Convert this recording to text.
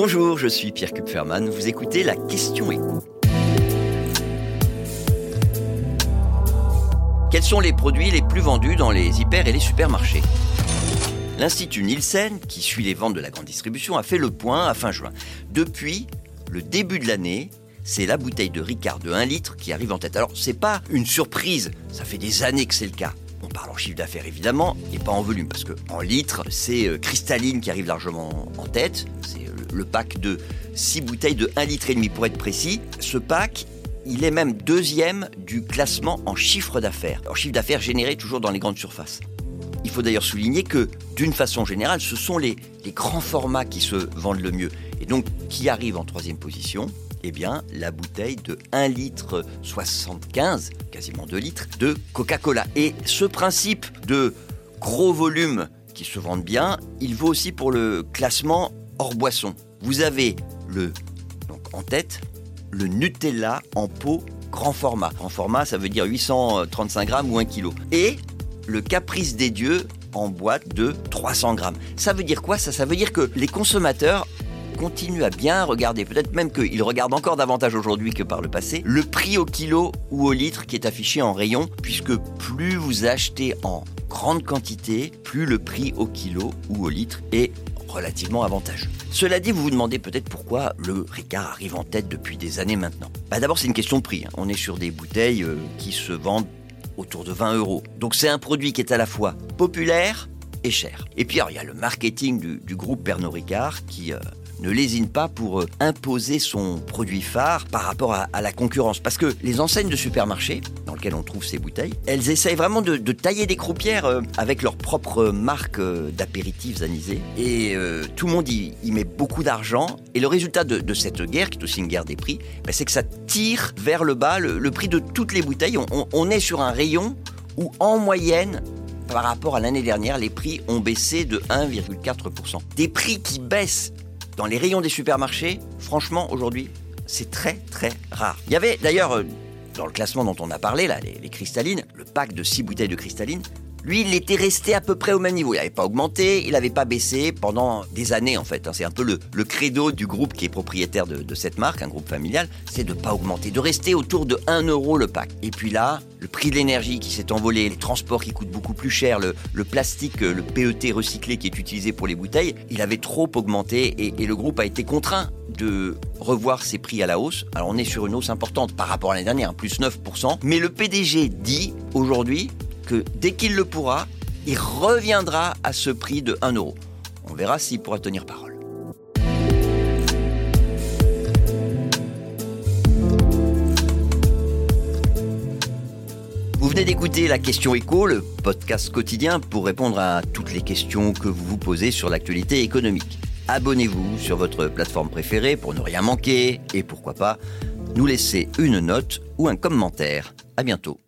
Bonjour, je suis Pierre Kupferman. Vous écoutez la question écho. Quels sont les produits les plus vendus dans les hyper et les supermarchés? L'Institut Nielsen, qui suit les ventes de la grande distribution, a fait le point à fin juin. Depuis le début de l'année, c'est la bouteille de Ricard de 1 litre qui arrive en tête. Alors, c'est pas une surprise, ça fait des années que c'est le cas. On parle en chiffre d'affaires évidemment et pas en volume parce que en litres, c'est euh, Cristalline qui arrive largement en tête. Euh, le pack de 6 bouteilles de 1 litre et demi pour être précis. Ce pack, il est même deuxième du classement en chiffre d'affaires. En chiffre d'affaires généré toujours dans les grandes surfaces. Il faut d'ailleurs souligner que, d'une façon générale, ce sont les, grands formats qui se vendent le mieux. Et donc, qui arrive en troisième position? Eh bien, la bouteille de 1 litre 75, quasiment 2 litres, de Coca-Cola. Et ce principe de gros volume qui se vendent bien, il vaut aussi pour le classement hors boisson. Vous avez le, en tête, le Nutella en pot grand format. Grand format, ça veut dire 835 grammes ou 1 kg. Et le Caprice des Dieux en boîte de 300 grammes. Ça veut dire quoi ça? Ça veut dire que les consommateurs continuent à bien regarder, peut-être même qu'ils regardent encore davantage aujourd'hui que par le passé, le prix au kilo ou au litre qui est affiché en rayon, puisque plus vous achetez en grande quantité, plus le prix au kilo ou au litre est relativement avantageux. Cela dit, vous vous demandez peut-être pourquoi le Ricard arrive en tête depuis des années maintenant. Bah D'abord, c'est une question de prix. Hein. On est sur des bouteilles euh, qui se vendent autour de 20 euros. Donc c'est un produit qui est à la fois populaire et cher. Et puis il y a le marketing du, du groupe Pernod Ricard qui euh, ne lésine pas pour euh, imposer son produit phare par rapport à, la concurrence. Parce que les enseignes de supermarchés, dans lesquelles on trouve ces bouteilles, elles essayent vraiment de, tailler des croupières euh, avec leur propre marque euh, d'apéritifs anisés. Et tout le monde y, met beaucoup d'argent. Et le résultat de, cette guerre, qui est aussi une guerre des prix, ben, c'est que ça tire vers le bas le, prix de toutes les bouteilles. On, on, on est sur un rayon où en moyenne, par rapport à l'année dernière, les prix ont baissé de 1,4%. Des prix qui baissent dans les rayons des supermarchés, franchement, aujourd'hui, c'est très très rare. Il y avait d'ailleurs, euh, dans le classement dont on a parlé, les, les cristallines, le pack de 6 bouteilles de cristalline, lui, il était resté à peu près au même niveau. Il n'avait pas augmenté, il n'avait pas baissé pendant des années en fait. C'est un peu le, credo du groupe qui est propriétaire de, cette marque, un groupe familial, c'est de ne pas augmenter, de rester autour de 1 euro le pack. Et puis là, le prix de l'énergie qui s'est envolé, les transports qui coûtent beaucoup plus cher, le, plastique, le PET recyclé qui est utilisé pour les bouteilles, il avait trop augmenté et, et le groupe a été contraint de revoir ses prix à la hausse. Alors on est sur une hausse importante par rapport à l'année dernière, plus 9%. Mais le PDG dit aujourd'hui que dès qu'il le pourra, il reviendra à ce prix de 1 euro. On verra s'il pourra tenir parole. Vous venez d'écouter la question écho, le podcast quotidien pour répondre à toutes les questions que vous vous posez sur l'actualité économique. Abonnez-vous sur votre plateforme préférée pour ne rien manquer et pourquoi pas nous laisser une note ou un commentaire. À bientôt.